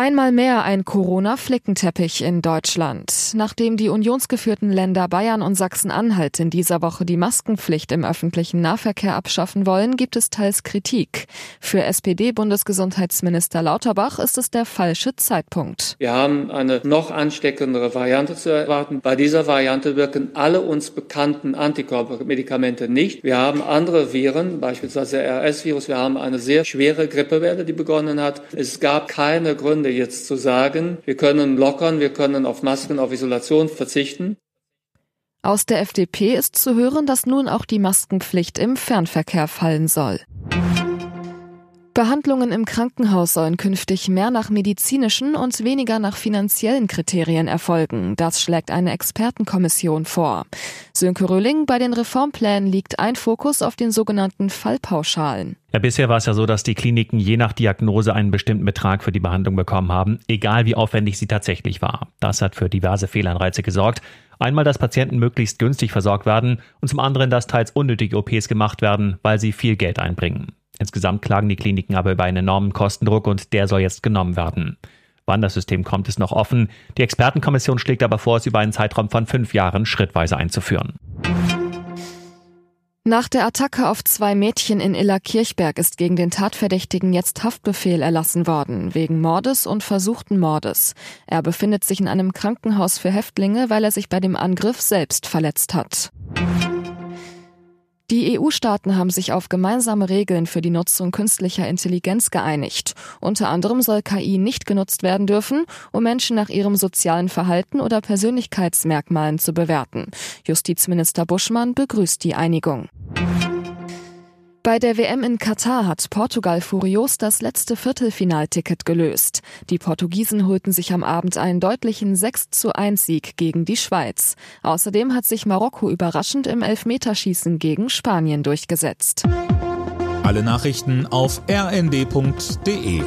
Einmal mehr ein Corona-Flickenteppich in Deutschland. Nachdem die unionsgeführten Länder Bayern und Sachsen-Anhalt in dieser Woche die Maskenpflicht im öffentlichen Nahverkehr abschaffen wollen, gibt es teils Kritik. Für SPD-Bundesgesundheitsminister Lauterbach ist es der falsche Zeitpunkt. Wir haben eine noch ansteckendere Variante zu erwarten. Bei dieser Variante wirken alle uns bekannten Antikörpermedikamente nicht. Wir haben andere Viren, beispielsweise RS-Virus. Wir haben eine sehr schwere Grippewelle, die begonnen hat. Es gab keine Gründe, Gründe jetzt zu sagen, wir können lockern, wir können auf Masken, auf Isolation verzichten. Aus der FDP ist zu hören, dass nun auch die Maskenpflicht im Fernverkehr fallen soll. Behandlungen im Krankenhaus sollen künftig mehr nach medizinischen und weniger nach finanziellen Kriterien erfolgen. Das schlägt eine Expertenkommission vor. Sönke Röhling, bei den Reformplänen liegt ein Fokus auf den sogenannten Fallpauschalen. Ja, bisher war es ja so, dass die Kliniken je nach Diagnose einen bestimmten Betrag für die Behandlung bekommen haben, egal wie aufwendig sie tatsächlich war. Das hat für diverse Fehlanreize gesorgt. Einmal, dass Patienten möglichst günstig versorgt werden und zum anderen, dass teils unnötige OPs gemacht werden, weil sie viel Geld einbringen. Insgesamt klagen die Kliniken aber über einen enormen Kostendruck und der soll jetzt genommen werden. Wann das System kommt, ist noch offen. Die Expertenkommission schlägt aber vor, es über einen Zeitraum von fünf Jahren schrittweise einzuführen. Nach der Attacke auf zwei Mädchen in Illerkirchberg ist gegen den Tatverdächtigen jetzt Haftbefehl erlassen worden, wegen Mordes und versuchten Mordes. Er befindet sich in einem Krankenhaus für Häftlinge, weil er sich bei dem Angriff selbst verletzt hat. Die EU-Staaten haben sich auf gemeinsame Regeln für die Nutzung künstlicher Intelligenz geeinigt. Unter anderem soll KI nicht genutzt werden dürfen, um Menschen nach ihrem sozialen Verhalten oder Persönlichkeitsmerkmalen zu bewerten. Justizminister Buschmann begrüßt die Einigung. Bei der WM in Katar hat Portugal furios das letzte Viertelfinalticket gelöst. Die Portugiesen holten sich am Abend einen deutlichen 6 zu 1 Sieg gegen die Schweiz. Außerdem hat sich Marokko überraschend im Elfmeterschießen gegen Spanien durchgesetzt. Alle Nachrichten auf rnd.de